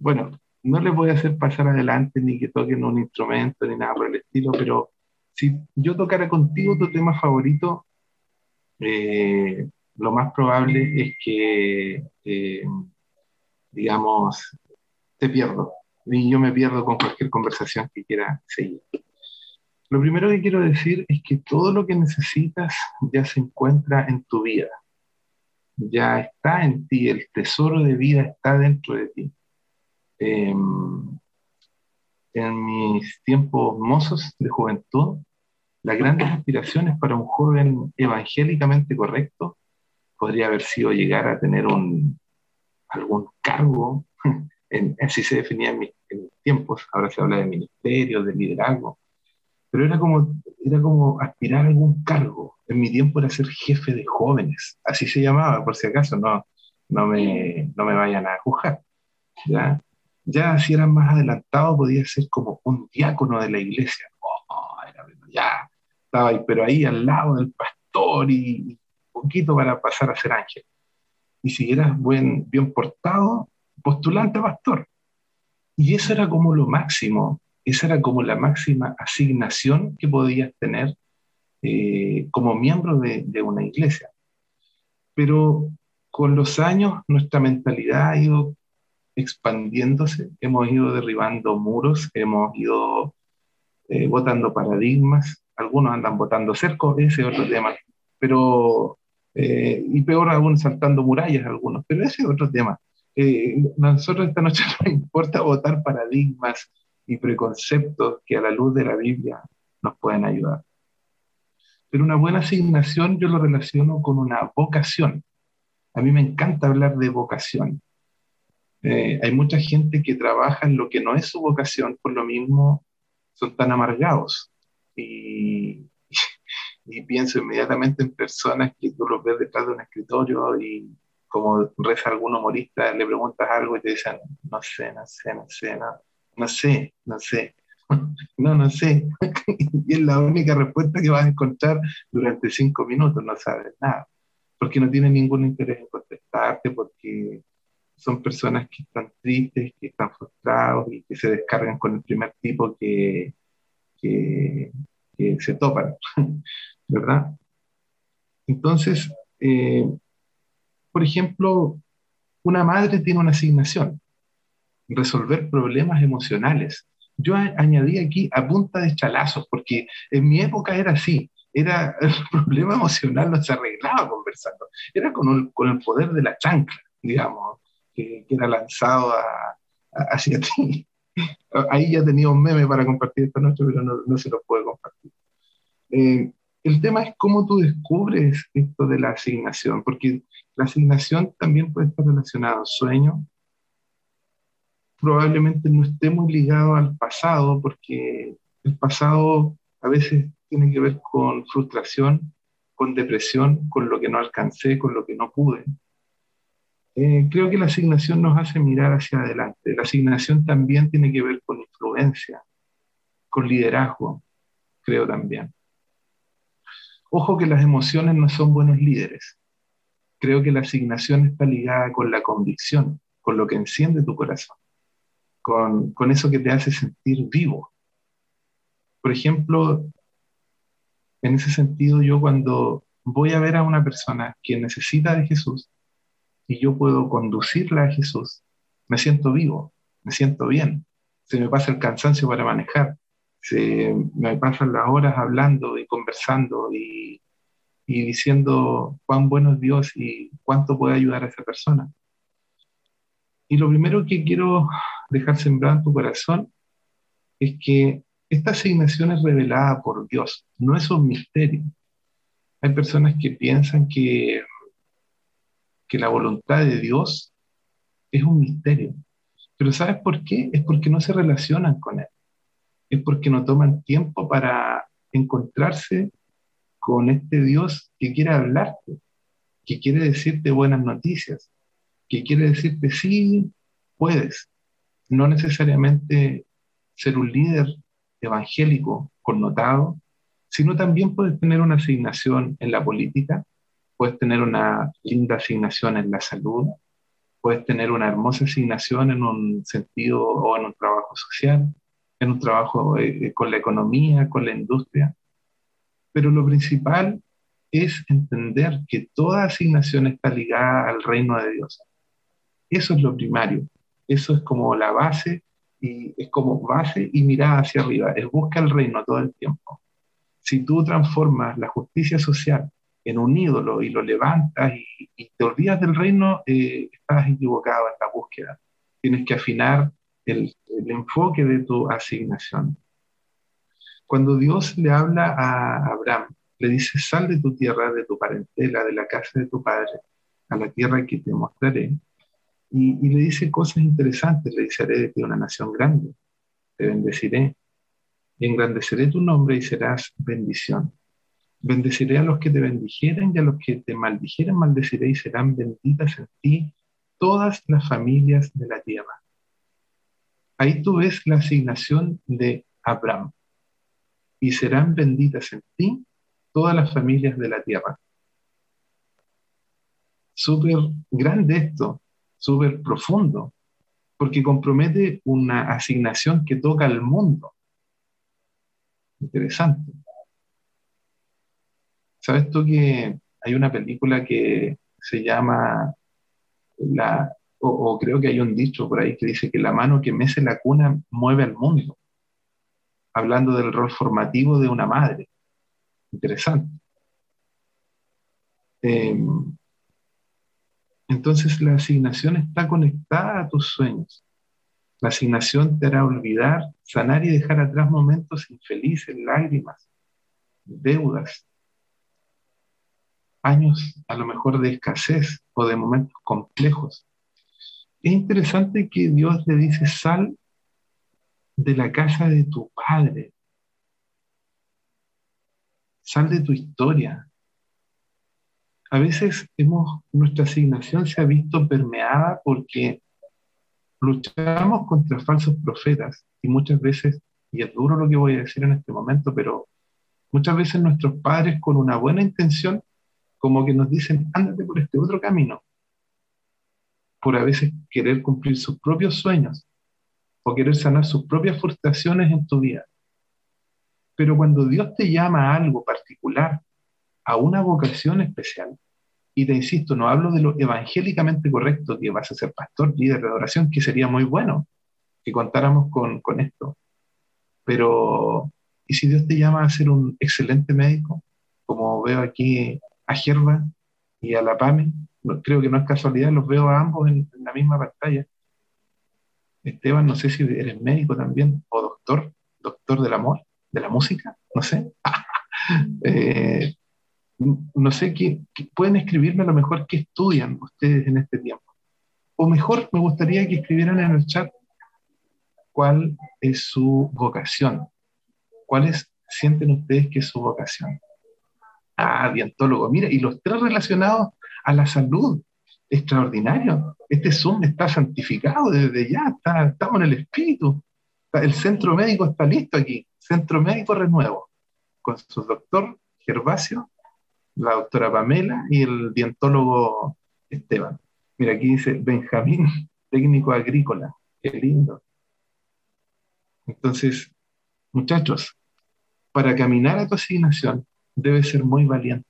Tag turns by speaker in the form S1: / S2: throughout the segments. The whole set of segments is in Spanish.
S1: bueno, no les voy a hacer pasar adelante ni que toquen un instrumento ni nada por el estilo, pero si yo tocara contigo tu tema favorito, eh, lo más probable es que, eh, digamos, te pierdo. Y yo me pierdo con cualquier conversación que quiera seguir. Lo primero que quiero decir es que todo lo que necesitas ya se encuentra en tu vida. Ya está en ti, el tesoro de vida está dentro de ti. Em, en mis tiempos mozos de juventud, las grandes aspiraciones para un joven evangélicamente correcto podría haber sido llegar a tener un, algún cargo, en, así se definía en mis, tiempos, ahora se habla de ministerio, de liderazgo, pero era como, era como aspirar a algún cargo. En mi tiempo era ser jefe de jóvenes, así se llamaba, por si acaso, no, no, me, no me vayan a juzgar. ¿ya? Ya si eran más adelantado podía ser como un diácono de la iglesia. Oh, ya, estaba ahí, pero ahí al lado del pastor y, un poquito para pasar a ser ángel. Y si eras buen, bien portado, postulante a pastor. Y eso era como lo máximo, esa era como la máxima asignación que podías tener eh, como miembro de, de una iglesia. Pero con los años nuestra mentalidad ha ido expandiéndose, hemos ido derribando muros, hemos ido eh, botando paradigmas, algunos andan botando cercos, ese es otro tema, pero, eh, y peor aún saltando murallas algunos, pero ese es otro tema. Eh, nosotros esta noche nos importa votar paradigmas y preconceptos que a la luz de la Biblia nos pueden ayudar. Pero una buena asignación yo lo relaciono con una vocación. A mí me encanta hablar de vocación. Eh, hay mucha gente que trabaja en lo que no es su vocación, por lo mismo son tan amargados. Y, y pienso inmediatamente en personas que tú los ves detrás de un escritorio y como reza algún humorista, le preguntas algo y te dicen, no sé, no sé, no sé, no, no sé, no sé. No, no sé. y es la única respuesta que vas a encontrar durante cinco minutos, no sabes nada. Porque no tienen ningún interés en contestarte, porque son personas que están tristes, que están frustrados y que se descargan con el primer tipo que, que, se topan, ¿verdad? Entonces, eh, por ejemplo, una madre tiene una asignación, resolver problemas emocionales. Yo añadí aquí a punta de chalazos, porque en mi época era así, era el problema emocional no se arreglaba conversando, era con con el poder de la chancla, digamos que, era lanzado hacia ti. Ahí ya tenía un meme para compartir esta noche, pero no, se lo puedo compartir. Eh, el tema es cómo tú descubres esto de la asignación, porque la asignación también puede estar relacionada al sueño. Probablemente no esté muy ligado al pasado, porque el pasado a veces tiene que ver con frustración, con depresión, con lo que no alcancé, con lo que no pude. Eh, creo que la asignación nos hace mirar hacia adelante. La asignación también tiene que ver con influencia, con liderazgo, creo también. Ojo que las emociones no son buenos líderes. Creo que la asignación está ligada con la convicción, con lo que enciende tu corazón, con, con eso que te hace sentir vivo. Por ejemplo, en ese sentido, yo cuando voy a ver a una persona que necesita de Jesús, y yo puedo conducirla a Jesús, me siento vivo, me siento bien. Se me pasa el cansancio para manejar, se me pasan las horas hablando y conversando y, y diciendo cuán bueno es Dios y cuánto puede ayudar a esa persona. Y lo primero que quiero dejar sembrado en tu corazón es que esta asignación es revelada por Dios, no es un misterio. Hay personas que piensan que que la voluntad de Dios es un misterio. Pero ¿sabes por qué? Es porque no se relacionan con Él. Es porque no toman tiempo para encontrarse con este Dios que quiere hablarte, que quiere decirte buenas noticias, que quiere decirte sí, puedes. No necesariamente ser un líder evangélico connotado, sino también puedes tener una asignación en la política, puedes tener una linda asignación en la salud, puedes tener una hermosa asignación en un sentido o en un trabajo social, en un trabajo eh, eh, con la economía, con la industria. Pero lo principal es entender que toda asignación está ligada al reino de Dios. Eso es lo primario. Eso es como la base y es como base y mirada hacia arriba. Es busca el reino todo el tiempo. Si tú transformas la justicia social en un ídolo y lo levantas y, te olvidas del reino, eh, estás equivocado en la búsqueda. Tienes que afinar el, enfoque de tu asignación. Cuando Dios le habla a Abraham, le dice, sal de tu tierra, de tu parentela, de la casa de tu padre, a la tierra que te mostraré. Y, le dice cosas interesantes, le dice, haré de una nación grande, te bendeciré, y engrandeceré tu nombre y serás bendición. Bendeciré a los que te bendijeren y a los que te maldijeren, maldeciré y serán benditas en ti todas las familias de la tierra. Ahí tú ves la asignación de Abraham. Y serán benditas en ti todas las familias de la tierra. Súper grande esto, súper profundo, porque compromete una asignación que toca al mundo. Interesante. ¿Sabes tú que hay una película que se llama la, o, creo que hay un dicho por ahí que dice que la mano que mece la cuna mueve al mundo, hablando del rol formativo de una madre. Interesante. Em, entonces la asignación está conectada a tus sueños. La asignación te hará olvidar, sanar y dejar atrás momentos infelices, lágrimas, deudas, años a lo mejor de escasez o de momentos complejos. Es interesante que Dios le dice, sal de la casa de tu padre, sal de tu historia. A veces hemos, nuestra asignación se ha visto permeada porque luchamos contra falsos profetas y muchas veces, y es duro lo que voy a decir en este momento, pero muchas veces nuestros padres con una buena intención como que nos dicen, ándate por este otro camino, por a veces querer cumplir sus propios sueños o querer sanar sus propias frustraciones en tu vida. Pero cuando Dios te llama a algo particular, a una vocación especial, y te insisto, no hablo de lo evangélicamente correcto, que vas a ser pastor, líder de adoración, que sería muy bueno que contáramos con, con esto. Pero, ¿y si Dios te llama a ser un excelente médico? Como veo aquí a Gerba y a la PAMI, creo que no es casualidad, los veo a ambos en, en la misma pantalla. Esteban, no sé si eres médico también, o doctor, doctor del amor de la música, no sé. Eh, no sé, qué, pueden escribirme a lo mejor qué estudian ustedes en este tiempo. O mejor, me gustaría que escribieran en el chat cuál es su vocación. ¿Cuáles sienten ustedes que es su vocación? Ah, dientólogo. Mira, y los tres relacionados a la salud. Extraordinario. Este Zoom está santificado desde ya, estamos en el espíritu. El centro médico está listo aquí. Centro Médico Renuevo, con su doctor Gervasio, la doctora Pamela y el dientólogo Esteban. Mira, aquí dice Benjamín, técnico agrícola. Qué lindo. Entonces, muchachos, para caminar a tu asignación debes ser muy valiente,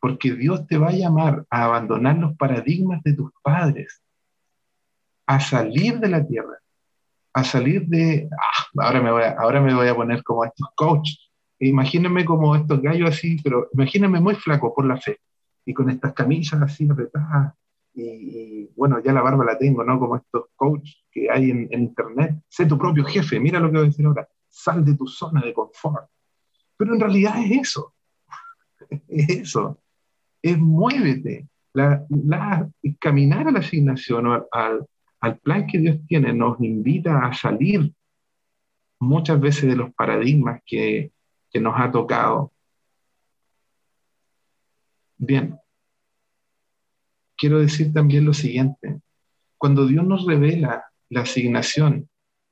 S1: porque Dios te va a llamar a abandonar los paradigmas de tus padres, a salir de la tierra, a salir de, ah, ahora, me voy a, ahora me voy a poner como estos coaches, imagínense como estos gallos así, pero imagínense muy flaco por la fe, y con estas camisas así apretadas, y, bueno, ya la barba la tengo, ¿no? Como estos coaches que hay en, internet, sé tu propio jefe, mira lo que voy a decir ahora, sal de tu zona de confort. Pero en realidad es eso, es eso, es muévete, la, caminar a la asignación al, al plan que Dios tiene nos invita a salir muchas veces de los paradigmas que, que nos ha tocado. Bien, quiero decir también lo siguiente. Cuando Dios nos revela la asignación,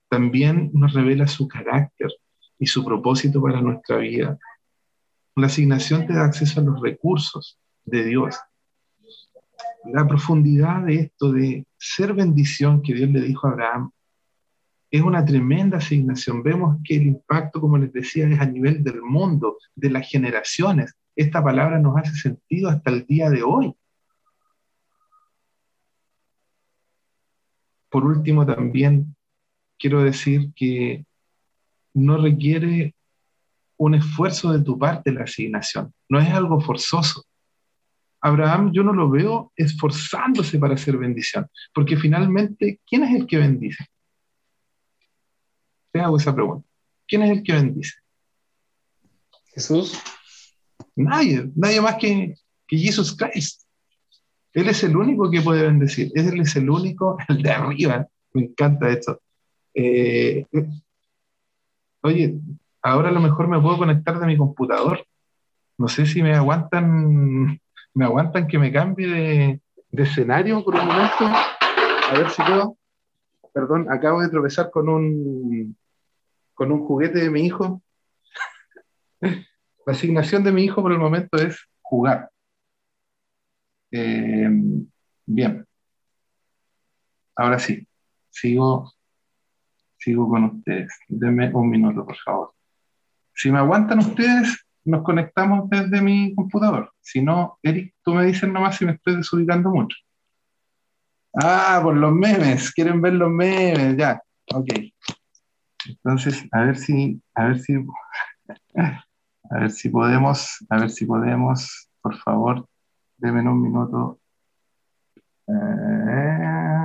S1: también nos revela su carácter y su propósito para nuestra vida. La asignación te da acceso a los recursos de Dios. la profundidad de esto, de ser bendición que Dios le dijo a Abraham, es una tremenda asignación. Vemos que el impacto, como les decía, es a nivel del mundo, de las generaciones. Esta palabra nos hace sentido hasta el día de hoy. Por último, también quiero decir que no requiere un esfuerzo de tu parte la asignación, no es algo forzoso. Abraham yo no lo veo esforzándose para hacer bendición, porque finalmente, ¿quién es el que bendice? Te hago esa pregunta. ¿Quién es el que bendice?
S2: Jesús.
S1: Nadie, nadie más que, que Jesus Christ. Él es el único que puede bendecir. Él es el único, el de arriba. Me encanta esto. Eh, oye, ahora a lo mejor me puedo conectar de mi computador. No sé si me aguantan, me aguantan que me cambie de, escenario por un momento. A ver si puedo. Perdón, acabo de tropezar con un, con un juguete de mi hijo. La asignación de mi hijo por el momento es jugar. Eh, bien. Ahora sí, sigo, sigo con ustedes. Denme un minuto, por favor. Si me aguantan ustedes, nos conectamos desde mi computador. Si no, Eric, tú me dices nomás si me estoy desubicando mucho. Ah, por los memes. ¿Quieren ver los memes? Ya, ok. Entonces, a ver si, a ver si, a ver si podemos, a ver si podemos, por favor, denme un minuto. Eh,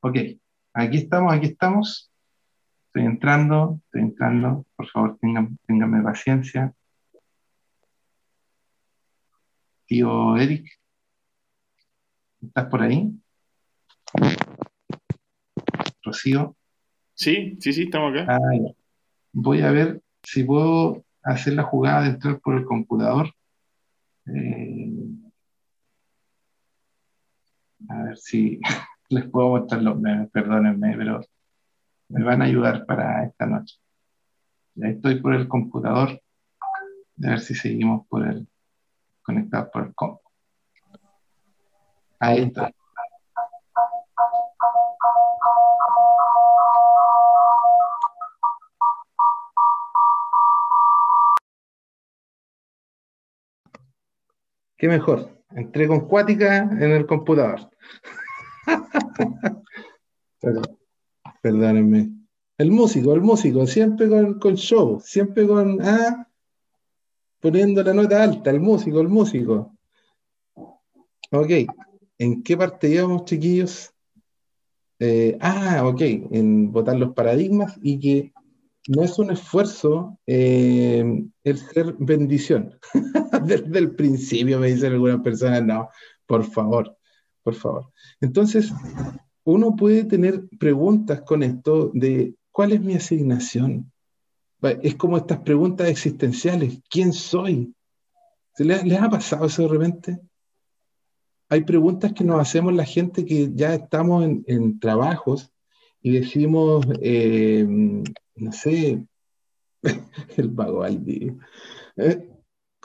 S1: Ok, aquí estamos, aquí estamos. Estoy entrando, estoy entrando. Por favor, tengan, ténganme paciencia. Tío Eric, ¿estás por ahí? Rocío.
S2: Sí, sí, sí, estamos acá.
S1: Ah, Voy a ver si puedo hacer la jugada de entrar por el computador. Eh, a ver si les puedo mostrar los memes, perdónenme, pero me van a ayudar para esta noche. Ya estoy por el computador, a ver si seguimos por el conectado por el compu. Ahí está. Qué mejor, entré con cuática en el computador. perdónenme. El músico, el músico, siempre con, con show, siempre con, ah, poniendo la nota alta, el músico, el músico. Ok, ¿en qué parte íbamos, chiquillos? Eh, ah, ok, en votar los paradigmas y que no es un esfuerzo eh, el ser bendición. Desde el principio me dicen algunas personas, no, por favor por favor. Entonces, uno puede tener preguntas con esto de cuál es mi asignación. Es como estas preguntas existenciales. ¿Quién soy? ¿Les, les ha pasado eso de repente? Hay preguntas que nos hacemos la gente que ya estamos en, trabajos y decimos, eh, no sé, el vago al eh,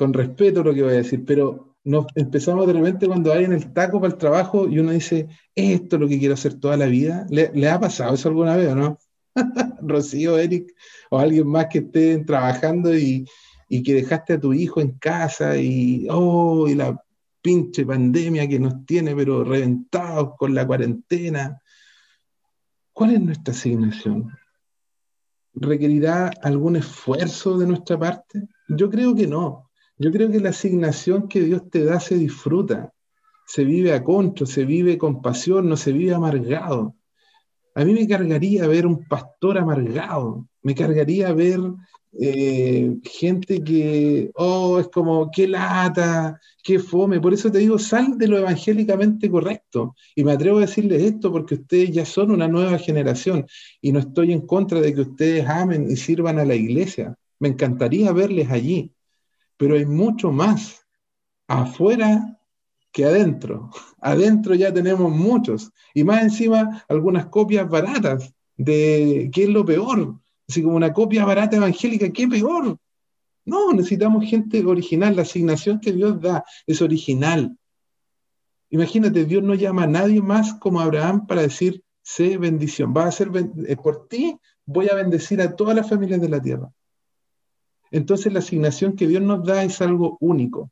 S1: con respeto lo que voy a decir, pero nos empezamos de repente cuando hay en el taco para el trabajo y uno dice, esto es lo que quiero hacer toda la vida. ¿Le, ha pasado eso alguna vez o no? Rocío, Eric, o alguien más que esté trabajando y, que dejaste a tu hijo en casa y, oh, y la pinche pandemia que nos tiene, pero reventados con la cuarentena. ¿Cuál es nuestra asignación? ¿Requerirá algún esfuerzo de nuestra parte? Yo creo que no. Yo creo que la asignación que Dios te da se disfruta, se vive a contra, se vive con pasión, no se vive amargado. A mí me cargaría ver un pastor amargado, me cargaría ver eh, gente que, oh, es como, qué lata, qué fome. Por eso te digo, sal de lo evangélicamente correcto. Y me atrevo a decirles esto porque ustedes ya son una nueva generación y no estoy en contra de que ustedes amen y sirvan a la iglesia. Me encantaría verles allí pero hay mucho más. afuera que adentro. Adentro ya tenemos muchos. Y más encima, algunas copias baratas de qué es lo peor. Así como una copia barata evangélica, ¿qué peor? No, necesitamos gente original. La asignación que Dios da es original. Imagínate, Dios no llama a nadie más como Abraham para decir, sé bendición. Va a ser eh, por ti, voy a bendecir a todas las familias de la tierra. Entonces la asignación que Dios nos da es algo único,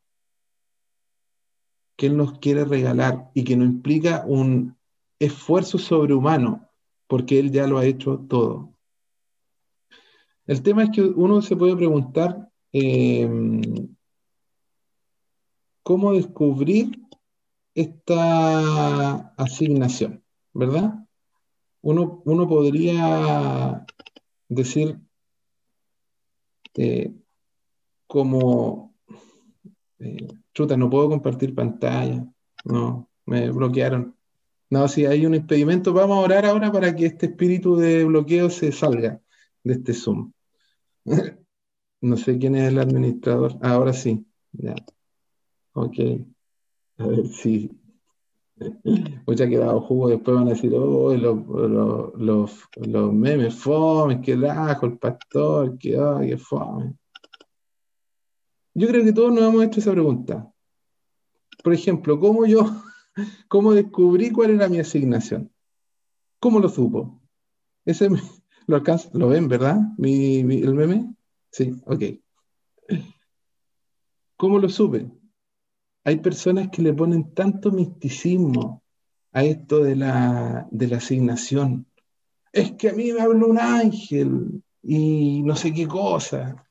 S1: que Él nos quiere regalar y que no implica un esfuerzo sobrehumano, porque Él ya lo ha hecho todo. El tema es que uno se puede preguntar em, cómo descubrir esta asignación, ¿verdad? Uno, uno podría decir eh, como, eh, chuta, no puedo compartir pantalla, no, me bloquearon. No, si hay un impedimento, vamos a orar ahora para que este espíritu de bloqueo se salga de este Zoom. no sé quién es el administrador. ahora sí. Ya. Ok. A ver si. Mucha ha quedado jugo. Después van a decir, oh, los, los, memes, fome, que lajo, el pastor, que, oh, que fome. Yo creo que todos nos hemos hecho esa pregunta. Por ejemplo, ¿cómo yo, cómo descubrí cuál era mi asignación? ¿Cómo lo supo? Ese lo lo ven, ¿verdad? Mi, el meme. Sí, ok. ¿Cómo lo supe? Hay personas que le ponen tanto misticismo a esto de la, de la asignación. Es que a mí me habló un ángel y no sé qué cosa.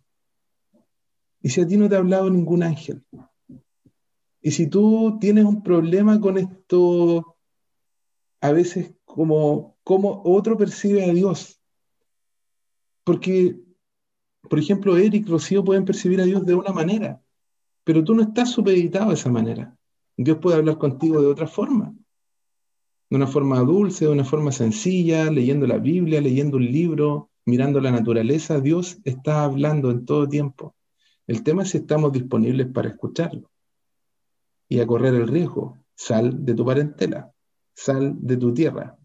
S1: Y si a ti no te ha hablado ningún ángel. Y si tú tienes un problema con esto, a veces como, como otro percibe a Dios. Porque, por ejemplo, Eric, Rocío pueden percibir a Dios de una manera, pero tú no estás supeditado de esa manera. Dios puede hablar contigo de otra forma, de una forma dulce, de una forma sencilla, leyendo la Biblia, leyendo un libro, mirando la naturaleza. Dios está hablando en todo tiempo. El tema es si estamos disponibles para escucharlo y a correr el riesgo. Sal de tu parentela, sal de tu tierra.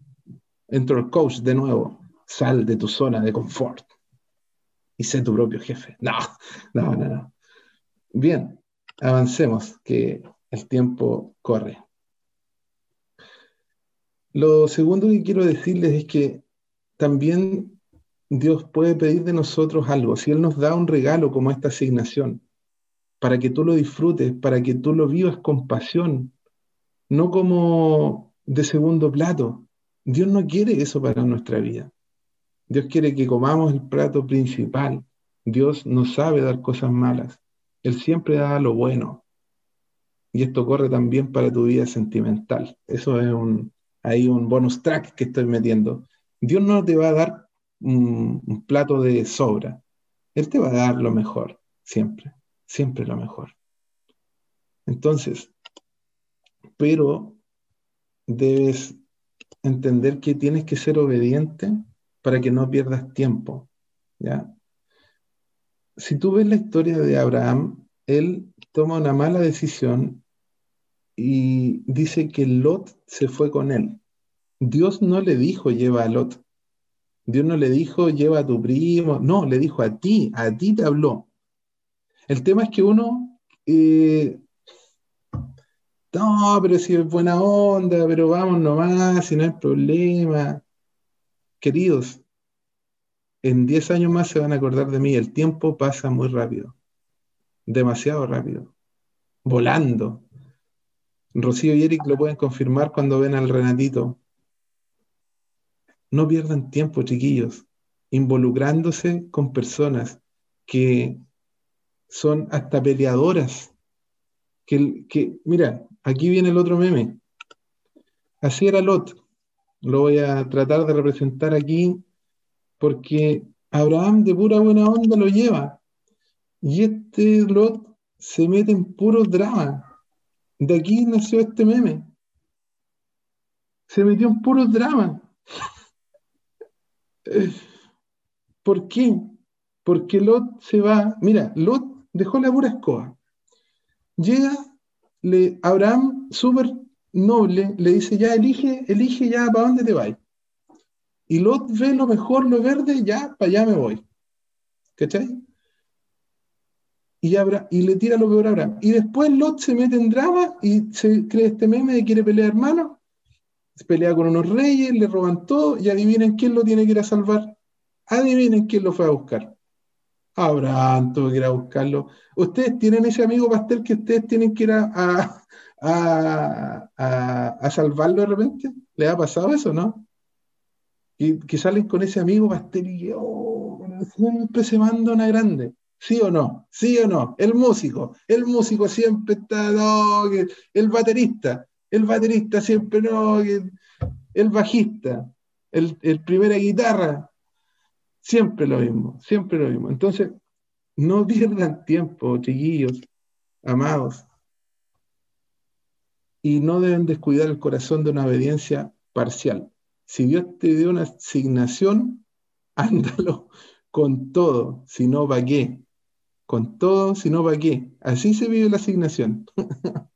S1: Entro al coach de nuevo, sal de tu zona de confort y sé tu propio jefe. No, no, no, no. Bien, avancemos, que el tiempo corre. Lo segundo que quiero decirles es que también Dios puede pedir de nosotros algo. Si Él nos da un regalo como esta asignación, para que tú lo disfrutes, para que tú lo vivas con pasión, no como de segundo plato. Dios no quiere eso para nuestra vida. Dios quiere que comamos el plato principal. Dios no sabe dar cosas malas. Él siempre da lo bueno. Y esto corre también para tu vida sentimental. Eso es un, un bonus track que estoy metiendo. Dios no te va a dar un, plato de sobra. Él te va a dar lo mejor, siempre, siempre lo mejor. Entonces, pero debes entender que tienes que ser obediente para que no pierdas tiempo. ¿ya? Si tú ves la historia de Abraham, él toma una mala decisión y dice que Lot se fue con él. Dios no le dijo lleva a Lot. Dios no le dijo, lleva a tu primo, no, le dijo a ti, a ti te habló. El tema es que uno, eh, no, pero si es buena onda, pero vamos nomás, si no hay problema. Queridos, en 10 años más se van a acordar de mí, el tiempo pasa muy rápido, demasiado rápido, volando. Rocío y Eric lo pueden confirmar cuando ven al Renatito no pierdan tiempo, chiquillos, involucrándose con personas que son hasta peleadoras. Que, mira, aquí viene el otro meme. Así era Lot. Lo voy a tratar de representar aquí porque Abraham de pura buena onda lo lleva. Y este Lot se mete en puro drama. De aquí nació este meme. Se metió en puro drama. ¿Por qué? Porque Lot se va, mira, Lot dejó la pura escoba. Llega le, Abraham, súper noble, le dice, ya elige, elige ya para dónde te vas. Y Lot ve lo mejor, lo verde, ya para allá me voy. ¿Cachai? Y, y le tira lo peor a Abraham. Y después Lot se mete en drama y se cree este meme de quiere pelear hermano. Se pelea con unos reyes, le roban todo y adivinen quién lo tiene que ir a salvar. Adivinen quién lo fue a buscar. Abraham tuvo que ir a buscarlo. ¿Ustedes tienen ese amigo pastel que ustedes tienen que ir a, a, salvarlo de repente? ¿Le ha pasado eso, no? Y que salen con ese amigo pastel y oh, siempre se manda una grande. ¿Sí o no? ¿Sí o no? El músico, el músico siempre está, el baterista, el baterista siempre no, el bajista, el, el primera guitarra, Siempre lo mismo, siempre lo mismo. Entonces, no pierdan tiempo, chiquillos, amados. Y no deben descuidar el corazón de una obediencia parcial. Si Dios te dio una asignación, ándalo con todo, si no, ¿para qué? Con todo, si no, ¿para qué? Así se vive la asignación.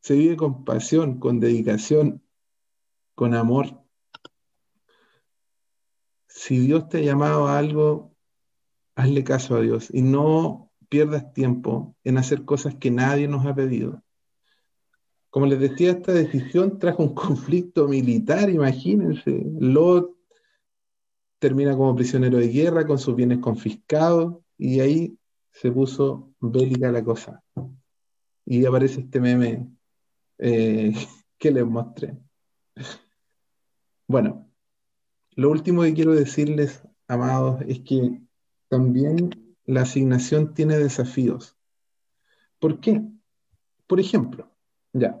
S1: se vive con pasión, con dedicación, con amor si Dios te ha llamado a algo, hazle caso a Dios y no pierdas tiempo en hacer cosas que nadie nos ha pedido. Como les decía, esta decisión trajo un conflicto militar, imagínense. Lot termina como prisionero de guerra con sus bienes confiscados y ahí se puso bélica la cosa. Y aparece este meme eh, que les mostré. Bueno, lo último que quiero decirles, amados, es que también la asignación tiene desafíos. ¿Por qué? Por ejemplo, ya,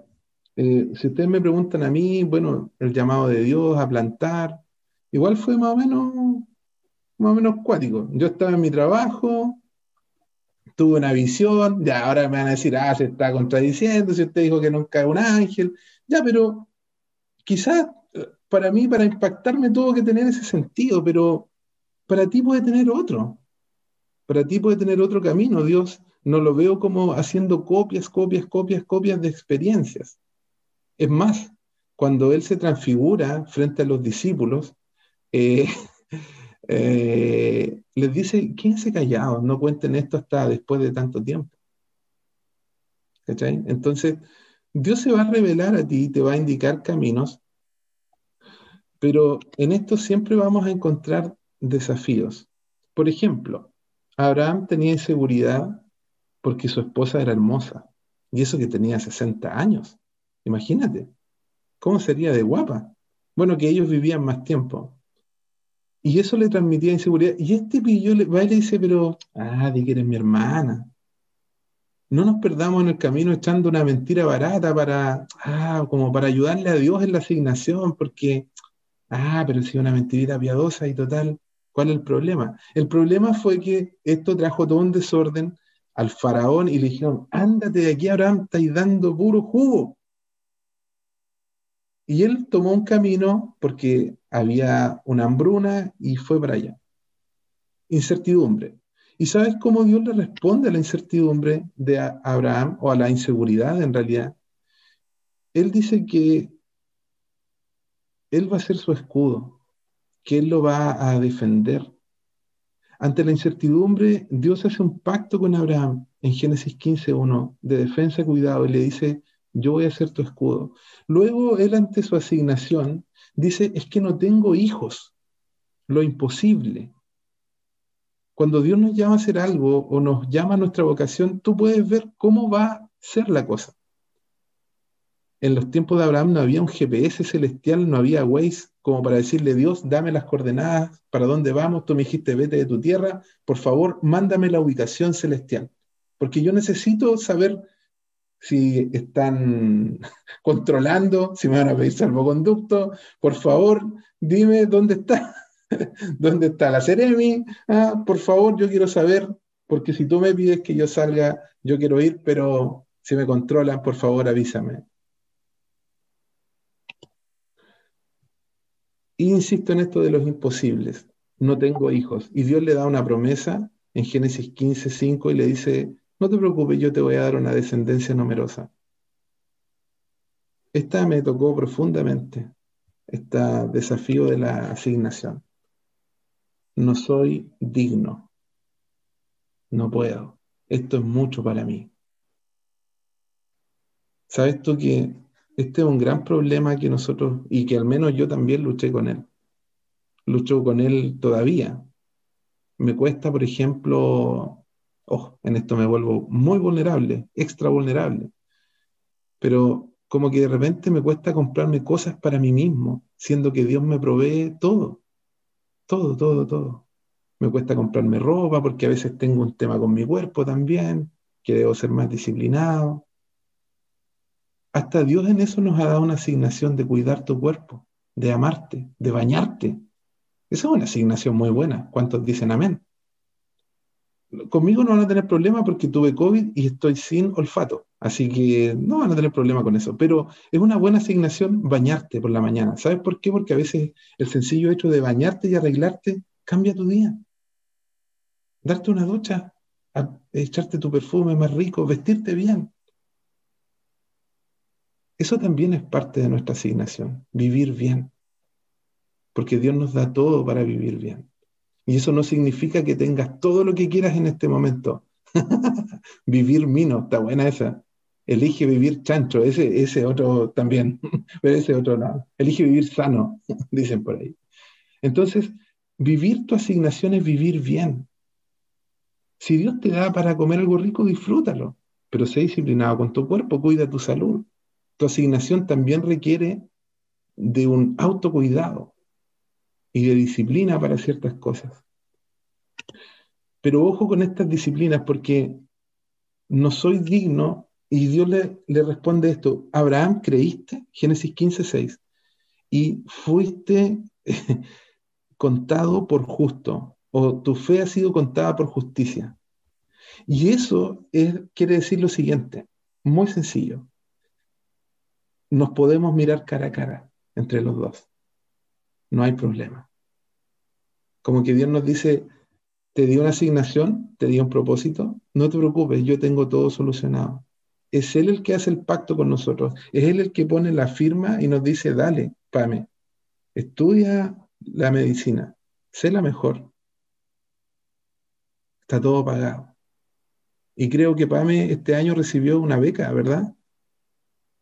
S1: eh, si ustedes me preguntan a mí, bueno, el llamado de Dios a plantar, igual fue más o menos, más o menos cuático. Yo estaba en mi trabajo, tuve una visión, ya ahora me van a decir, ah, se está contradiciendo, si usted dijo que nunca es un ángel, ya, pero quizás para mí, para impactarme, tuvo que tener ese sentido, pero para ti puede tener otro. Para ti puede tener otro camino. Dios no lo veo como haciendo copias, copias, copias, copias de experiencias. Es más, cuando Él se transfigura frente a los discípulos, eh, eh, les dice, quédense callados, no cuenten esto hasta después de tanto tiempo. ¿Cachai? Entonces, Dios se va a revelar a ti y te va a indicar caminos pero en esto siempre vamos a encontrar desafíos. Por ejemplo, Abraham tenía inseguridad porque su esposa era hermosa, y eso que tenía 60 años. Imagínate, ¿cómo sería de guapa? Bueno, que ellos vivían más tiempo. Y eso le transmitía inseguridad. Y este pillo le va y le dice, pero, ah, di que eres mi hermana. No nos perdamos en el camino echando una mentira barata para, ah, como para ayudarle a Dios en la asignación, porque Ah, pero si una mentirita piadosa y total, ¿cuál es el problema? El problema fue que esto trajo todo un desorden al faraón y le dijeron, ándate de aquí, Abraham, estáis dando puro jugo. Y él tomó un camino porque había una hambruna y fue para allá. Incertidumbre. ¿Y sabes cómo Dios le responde a la incertidumbre de Abraham o a la inseguridad en realidad? Él dice que él va a ser su escudo, que Él lo va a defender. Ante la incertidumbre, Dios hace un pacto con Abraham en Génesis 15.1 de defensa, cuidado, y le dice, yo voy a ser tu escudo. Luego Él ante su asignación dice, es que no tengo hijos, lo imposible. Cuando Dios nos llama a hacer algo o nos llama a nuestra vocación, tú puedes ver cómo va a ser la cosa en los tiempos de Abraham no había un GPS celestial, no había Waze como para decirle, Dios, dame las coordenadas, para dónde vamos, tú me dijiste, vete de tu tierra, por favor, mándame la ubicación celestial, porque yo necesito saber si están controlando, si me van a pedir salvoconducto, por favor, dime dónde está, dónde está la Ceremi, ah, por favor, yo quiero saber, porque si tú me pides que yo salga, yo quiero ir, pero si me controlan, por favor, avísame. Insisto en esto de los imposibles. No tengo hijos. Y Dios le da una promesa en Génesis 15, 5 y le dice, no te preocupes, yo te voy a dar una descendencia numerosa. esta me tocó profundamente, este desafío de la asignación. No soy digno. No puedo. Esto es mucho para mí. ¿Sabes tú que este es un gran problema que nosotros, y que al menos yo también luché con él? Lucho con él todavía. Me cuesta, por ejemplo, oh, en esto me vuelvo muy vulnerable, extra vulnerable, pero como que de repente me cuesta comprarme cosas para mí mismo, siendo que Dios me provee todo, todo, todo, todo. Me cuesta comprarme ropa porque a veces tengo un tema con mi cuerpo también, que debo ser más disciplinado. Hasta Dios en eso nos ha dado una asignación de cuidar tu cuerpo, de amarte, de bañarte. Esa es una asignación muy buena. ¿Cuántos dicen amén? Conmigo no van a tener problema porque tuve COVID y estoy sin olfato. Así que no van a tener problema con eso. Pero es una buena asignación bañarte por la mañana. ¿Sabes por qué? Porque a veces el sencillo hecho de bañarte y arreglarte cambia tu día. Darte una ducha, echarte tu perfume más rico, vestirte bien. Eso también es parte de nuestra asignación, vivir bien. Porque Dios nos da todo para vivir bien. Y eso no significa que tengas todo lo que quieras en este momento. vivir mino, está buena esa. Elige vivir chancho, ese, ese otro también, pero ese otro no. Elige vivir sano, dicen por ahí. Entonces, vivir tu asignación es vivir bien. Si Dios te da para comer algo rico, disfrútalo, pero sé disciplinado con tu cuerpo, cuida tu salud. Tu asignación también requiere de un autocuidado y de disciplina para ciertas cosas. Pero ojo con estas disciplinas porque no soy digno y Dios le, responde esto. Abraham, creíste, Génesis 15, 6, y fuiste contado por justo, o tu fe ha sido contada por justicia. Y eso es, quiere decir lo siguiente, muy sencillo. Nos podemos mirar cara a cara entre los dos no hay problema. Como que Dios nos dice, te dio una asignación, te dio un propósito, no te preocupes, yo tengo todo solucionado. Es Él el que hace el pacto con nosotros, es Él el que pone la firma y nos dice, dale, Pame, estudia la medicina, sé la mejor. Está todo pagado. Y creo que Pame este año recibió una beca, ¿verdad?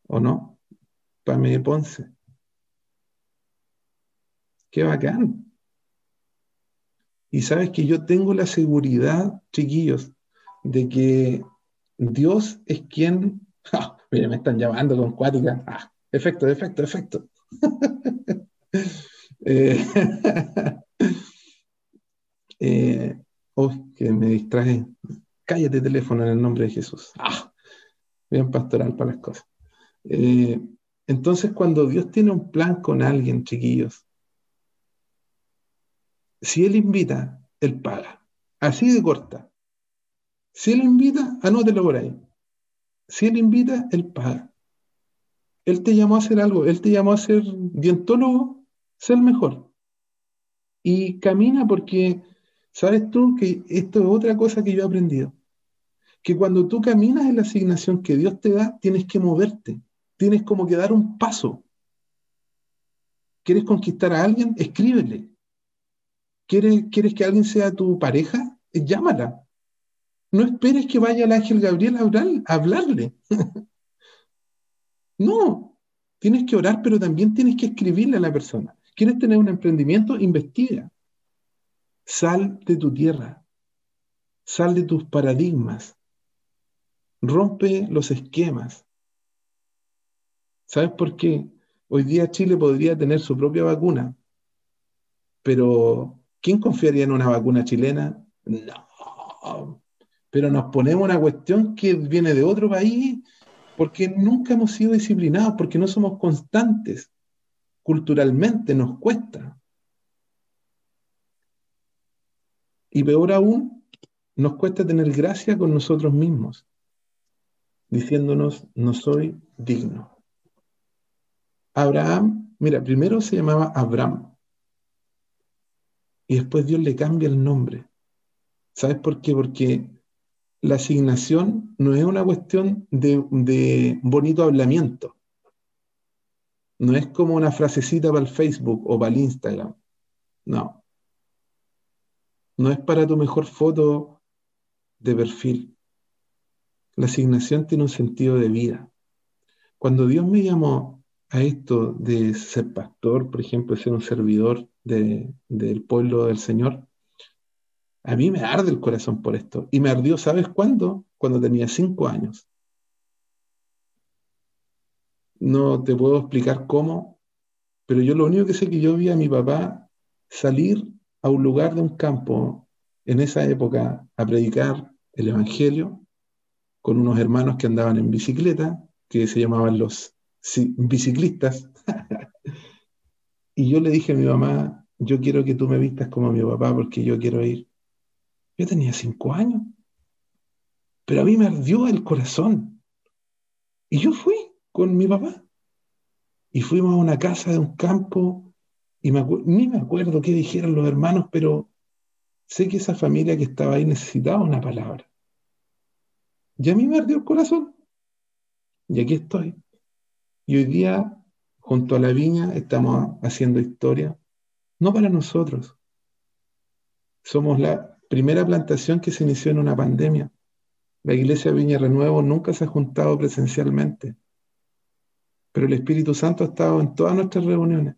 S1: ¿O no? Pame Ponce. Qué bacán. Y sabes que yo tengo la seguridad, chiquillos, de que Dios es quien. Mira, me están llamando con cuática. Ah, efecto, efecto, efecto. eh, eh, oh, que me distrae. Cállate teléfono en el nombre de Jesús. Ah, bien pastoral para las cosas. Eh, entonces, cuando Dios tiene un plan con alguien, chiquillos, si él invita, él paga. Así de corta. Si él invita, anótelo por ahí. Si él invita, él paga. Él te llamó a hacer algo, él te llamó a ser dientólogo, sé el mejor. Y camina porque, sabes tú que esto es otra cosa que yo he aprendido. Que cuando tú caminas en la asignación que Dios te da, tienes que moverte. Tienes como que dar un paso. ¿Quieres conquistar a alguien? Escríbele. ¿Quieres, que alguien sea tu pareja? Llámala. No esperes que vaya el ángel Gabriel a, hablarle. no, tienes que orar, pero también tienes que escribirle a la persona. ¿Quieres tener un emprendimiento? Investiga. Sal de tu tierra. Sal de tus paradigmas. Rompe los esquemas. ¿Sabes por qué? Hoy día Chile podría tener su propia vacuna, pero ¿Quién confiaría en una vacuna chilena? No. Pero nos ponemos una cuestión que viene de otro país porque nunca hemos sido disciplinados, porque no somos constantes. Culturalmente nos cuesta. Y peor aún, nos cuesta tener gracia con nosotros mismos, diciéndonos, no soy digno. Abraham, mira, primero se llamaba Abraham, y después Dios le cambia el nombre. ¿Sabes por qué? Porque la asignación no es una cuestión de, bonito hablamiento. No es como una frasecita para el Facebook o para el Instagram. No. No es para tu mejor foto de perfil. La asignación tiene un sentido de vida. Cuando Dios me llamó a esto de ser pastor, por ejemplo, ser un servidor del pueblo del Señor, a mí me arde el corazón por esto. Y me ardió, ¿sabes cuándo? Cuando tenía cinco años. No te puedo explicar cómo, pero yo lo único que sé que yo vi a mi papá salir a un lugar de un campo en esa época a predicar el Evangelio con unos hermanos que andaban en bicicleta, que se llamaban los biciclistas. y yo le dije a mi mamá, yo quiero que tú me vistas como mi papá porque yo quiero ir. Yo tenía cinco años, pero a mí me ardió el corazón. Y yo fui con mi papá. Y fuimos a una casa de un campo y ni me acuerdo qué dijeron los hermanos, pero sé que esa familia que estaba ahí necesitaba una palabra. Y a mí me ardió el corazón. Y aquí estoy. Y hoy día, junto a la viña, estamos haciendo historia, no para nosotros. Somos la primera plantación que se inició en una pandemia. La iglesia Viña Renuevo nunca se ha juntado presencialmente, pero el Espíritu Santo ha estado en todas nuestras reuniones.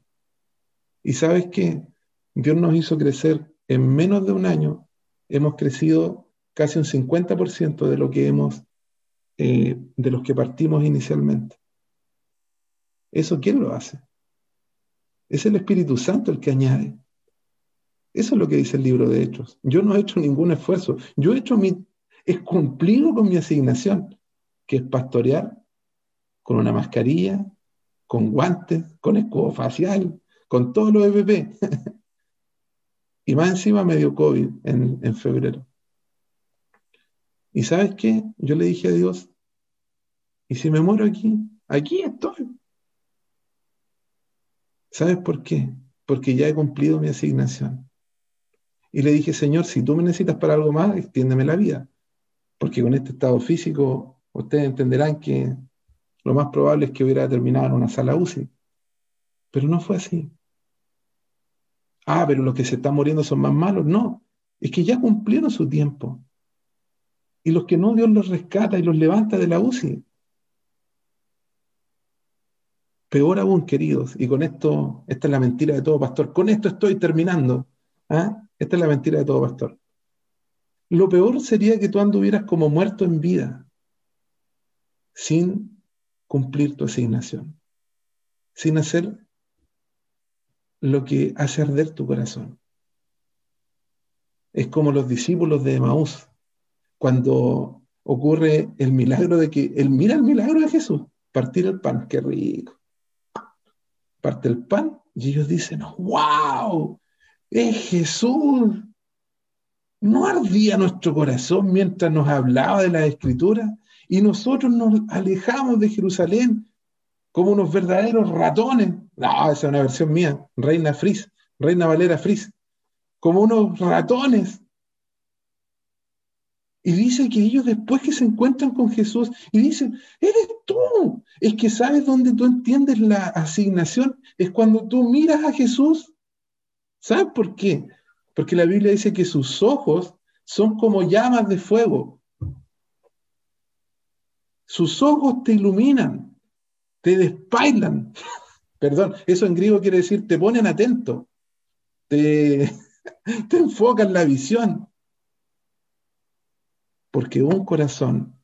S1: Y sabes que Dios nos hizo crecer en menos de un año, hemos crecido casi un 50% de lo que hemos, eh, de los que partimos inicialmente. ¿Eso quién lo hace? Es el Espíritu Santo el que añade. Eso es lo que dice el libro de Hechos. Yo no he hecho ningún esfuerzo. Yo he hecho mi, he cumplido con mi asignación, que es pastorear con una mascarilla, con guantes, con escudo facial, con todos los EPP. y más encima me dio COVID en, en febrero. ¿Y sabes qué? Yo le dije a Dios, ¿y si me muero aquí? Aquí estoy. ¿Sabes por qué? Porque ya he cumplido mi asignación. Y le dije, Señor, si tú me necesitas para algo más, extiéndeme la vida. Porque con este estado físico, ustedes entenderán que lo más probable es que hubiera terminado en una sala UCI. Pero no fue así. Ah, pero los que se están muriendo son más malos. No, es que ya cumplieron su tiempo. Y los que no, Dios los rescata y los levanta de la UCI. Peor aún, queridos, y con esto, esta es la mentira de todo pastor, con esto estoy terminando. ¿ah? Esta es la mentira de todo pastor. Lo peor sería que tú anduvieras como muerto en vida, sin cumplir tu asignación, sin hacer lo que hace arder tu corazón. Es como los discípulos de Emaús, cuando ocurre el milagro de que él mira el milagro de Jesús, partir el pan, qué rico. Parte el pan y ellos dicen, wow, es Jesús. No ardía nuestro corazón mientras nos hablaba de la escritura y nosotros nos alejamos de Jerusalén como unos verdaderos ratones. No, esa es una versión mía, Reina Fris, Reina Valera Fris, como unos ratones y dice que ellos después que se encuentran con Jesús y dicen, eres tú. Es que sabes dónde tú entiendes la asignación. Es cuando tú miras a Jesús. ¿Sabes por qué? Porque la Biblia dice que sus ojos son como llamas de fuego. Sus ojos te iluminan, te despailan. Perdón, eso en griego quiere decir te ponen atento, te, te enfocan la visión porque un corazón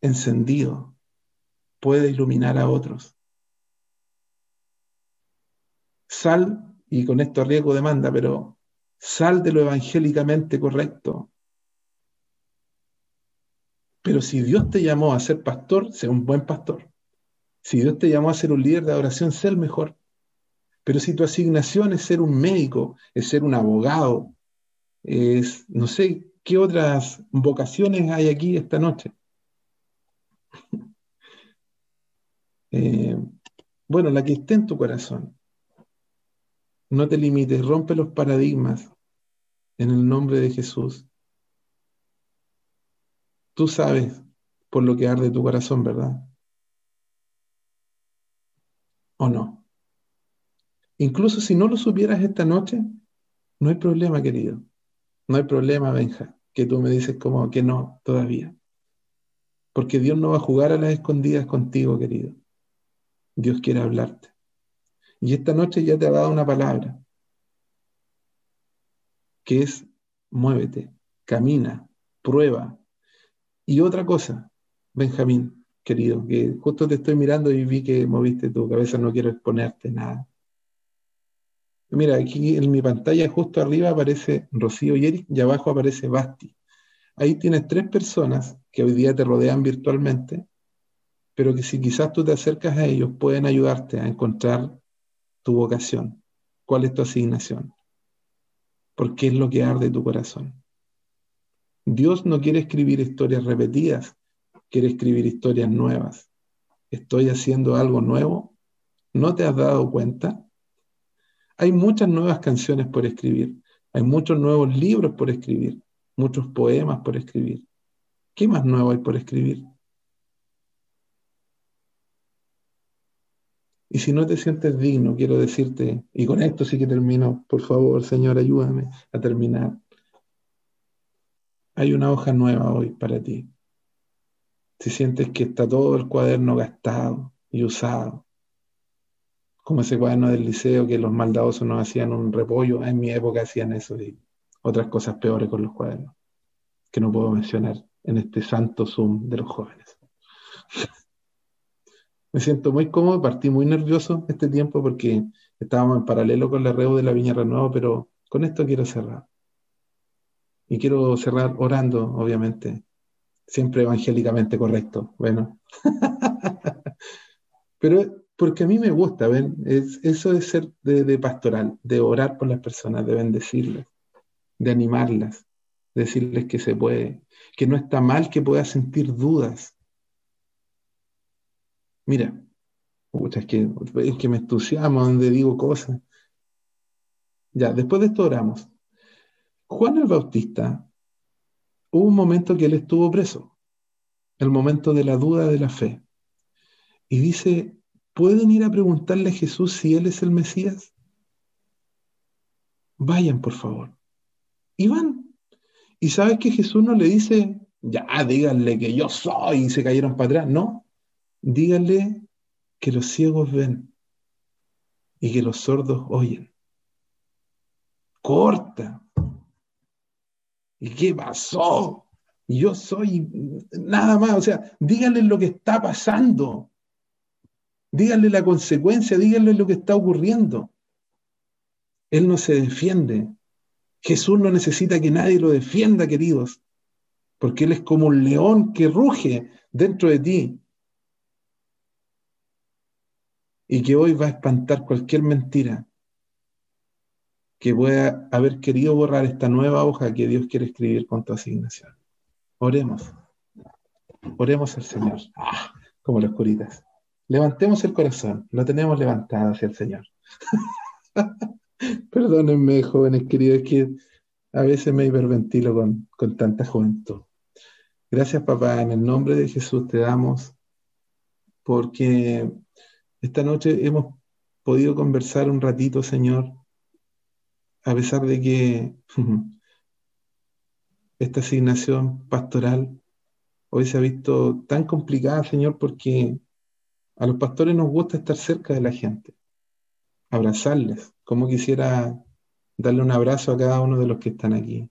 S1: encendido puede iluminar a otros. Sal, y con esto riesgo demanda, pero sal de lo evangélicamente correcto. Pero si Dios te llamó a ser pastor, sé un buen pastor. Si Dios te llamó a ser un líder de adoración, sé el mejor. Pero si tu asignación es ser un médico, es ser un abogado, es, no sé, ¿Qué otras vocaciones hay aquí esta noche? Eh, bueno, la que esté en tu corazón. No te limites, rompe los paradigmas en el nombre de Jesús. Tú sabes por lo que arde tu corazón, ¿verdad? ¿O no? Incluso si no lo supieras esta noche, no hay problema, querido. No hay problema, Benja, que tú me dices como que no todavía. Porque Dios no va a jugar a las escondidas contigo, querido. Dios quiere hablarte. Y esta noche ya te ha dado una palabra, que es muévete, camina, prueba. Y otra cosa, Benjamín, querido, que justo te estoy mirando y vi que moviste tu cabeza, no quiero exponerte nada. Mira, aquí en mi pantalla justo arriba aparece Rocío y Eric y abajo aparece Basti. Ahí tienes tres personas que hoy día te rodean virtualmente, pero que si quizás tú te acercas a ellos pueden ayudarte a encontrar tu vocación, cuál es tu asignación, porque es lo que arde tu corazón. Dios no quiere escribir historias repetidas, quiere escribir historias nuevas. ¿Estoy haciendo algo nuevo? ¿No te has dado cuenta? Hay muchas nuevas canciones por escribir, hay muchos nuevos libros por escribir, muchos poemas por escribir. ¿Qué más nuevo hay por escribir? Y si no te sientes digno, quiero decirte, y con esto sí que termino, por favor, Señor, ayúdame a terminar. Hay una hoja nueva hoy para ti. Si sientes que está todo el cuaderno gastado y usado, como ese cuaderno del liceo que los maldadosos nos hacían un repollo, en mi época hacían eso y otras cosas peores con los cuadernos, que no puedo mencionar en este santo Zoom de los jóvenes. Me siento muy cómodo, partí muy nervioso este tiempo porque estábamos en paralelo con la REU de la Viña Renuevo, pero con esto quiero cerrar. Y quiero cerrar orando, obviamente, siempre evangélicamente correcto. Bueno, pero porque a mí me gusta, ¿ven? Es, eso de ser de, pastoral, de orar por las personas, de bendecirlas, de animarlas, decirles que se puede, que no está mal que pueda sentir dudas. Mira, es, que, es que me entusiasmo donde digo cosas. Ya, después de esto oramos. Juan el Bautista, hubo un momento que él estuvo preso, el momento de la duda de la fe. Y dice, ¿pueden ir a preguntarle a Jesús si él es el Mesías? Vayan, por favor. Y van. Y sabes que Jesús no le dice, ya, díganle que yo soy y se cayeron para atrás. No, díganle que los ciegos ven y que los sordos oyen. Corta. ¿Y qué pasó? Yo soy nada más. O sea, díganle lo que está pasando. Díganle la consecuencia, díganle lo que está ocurriendo. Él no se defiende. Jesús no necesita que nadie lo defienda, queridos, porque Él es como un león que ruge dentro de ti y que hoy va a espantar cualquier mentira que pueda haber querido borrar esta nueva hoja que Dios quiere escribir con tu asignación. Oremos. Oremos al Señor, ah, como las curitas. Levantemos el corazón, lo tenemos levantado hacia el Señor. Perdónenme, jóvenes queridos, que a veces me hiperventilo con, con tanta juventud. Gracias, papá. En el nombre de Jesús te damos, porque esta noche hemos podido conversar un ratito, Señor, a pesar de que esta asignación pastoral hoy se ha visto tan complicada, Señor, porque a los pastores nos gusta estar cerca de la gente, abrazarles, como quisiera darle un abrazo a cada uno de los que están aquí,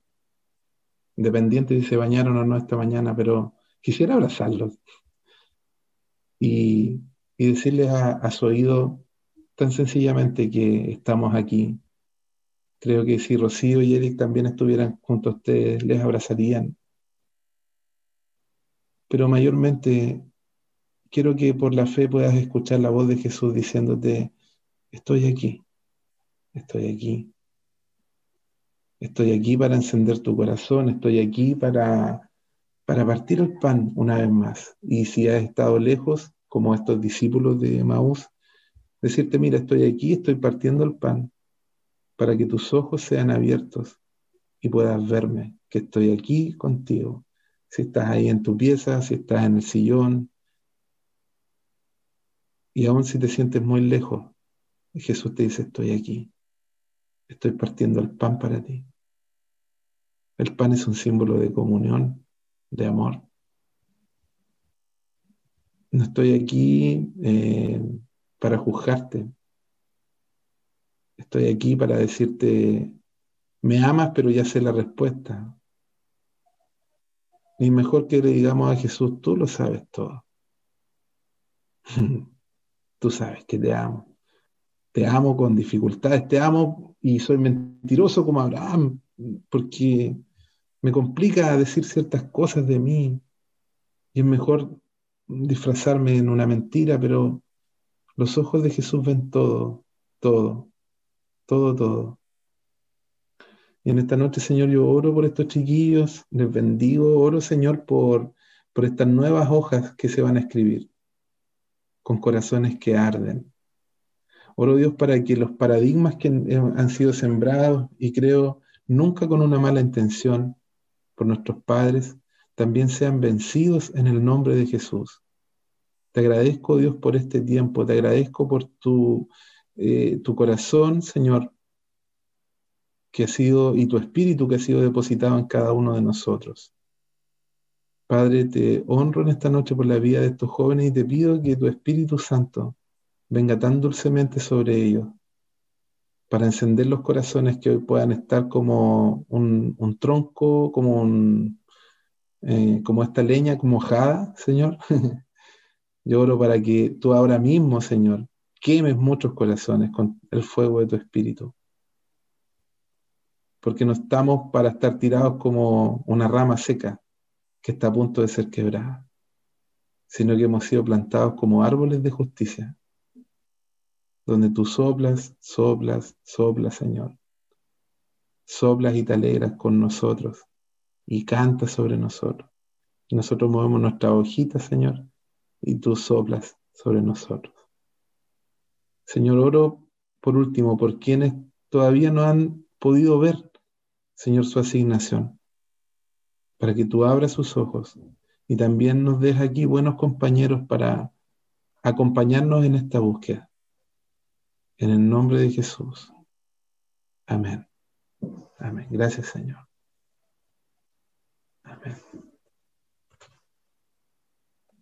S1: independiente si se bañaron o no esta mañana, pero quisiera abrazarlos y, decirles a su oído tan sencillamente que estamos aquí Creo que si Rocío y Eric también estuvieran junto a ustedes, les abrazarían. Pero mayormente quiero que por la fe puedas escuchar la voz de Jesús diciéndote, estoy aquí, estoy aquí. Estoy aquí para encender tu corazón, estoy aquí para, para partir el pan una vez más. Y si has estado lejos, como estos discípulos de Maús, decirte, mira, estoy aquí, estoy partiendo el pan para que tus ojos sean abiertos y puedas verme, que estoy aquí contigo. Si estás ahí en tu pieza, si estás en el sillón, y aún si te sientes muy lejos, Jesús te dice, estoy aquí. Estoy partiendo el pan para ti. El pan es un símbolo de comunión, de amor. No estoy aquí eh, para juzgarte. Estoy aquí para decirte, me amas, pero ya sé la respuesta. Y mejor que le digamos a Jesús, tú lo sabes todo. tú sabes que te amo. Te amo con dificultades, te amo y soy mentiroso como Abraham, porque me complica decir ciertas cosas de mí. Y es mejor disfrazarme en una mentira, pero los ojos de Jesús ven todo, todo, todo, todo. Y en esta noche, Señor, yo oro por estos chiquillos, les bendigo, oro, Señor, por, por estas nuevas hojas que se van a escribir, con corazones que arden. Oro, Dios, para que los paradigmas que han sido sembrados, y creo nunca con una mala intención por nuestros padres, también sean vencidos en el nombre de Jesús. Te agradezco, Dios, por este tiempo. Te agradezco por tu, eh, tu corazón, Señor, que ha sido, y tu espíritu que ha sido depositado en cada uno de nosotros. Padre, te honro en esta noche por la vida de estos jóvenes y te pido que tu Espíritu Santo venga tan dulcemente sobre ellos para encender los corazones que hoy puedan estar como un, tronco, como, eh, como esta leña mojada, Señor, Yo oro para que tú ahora mismo, Señor, quemes muchos corazones con el fuego de tu espíritu. Porque no estamos para estar tirados como una rama seca que está a punto de ser quebrada, sino que hemos sido plantados como árboles de justicia, donde tú soplas, soplas, soplas, Señor. Soplas y te alegras con nosotros y cantas sobre nosotros. Nosotros movemos nuestra hojita, Señor, y tú soplas sobre nosotros. Señor, oro por último por quienes todavía no han podido ver, Señor, su asignación, para que tú abras sus ojos y también nos dejes aquí buenos compañeros para acompañarnos en esta búsqueda. En el nombre de Jesús. Amén. Amén. Gracias, Señor. Amén.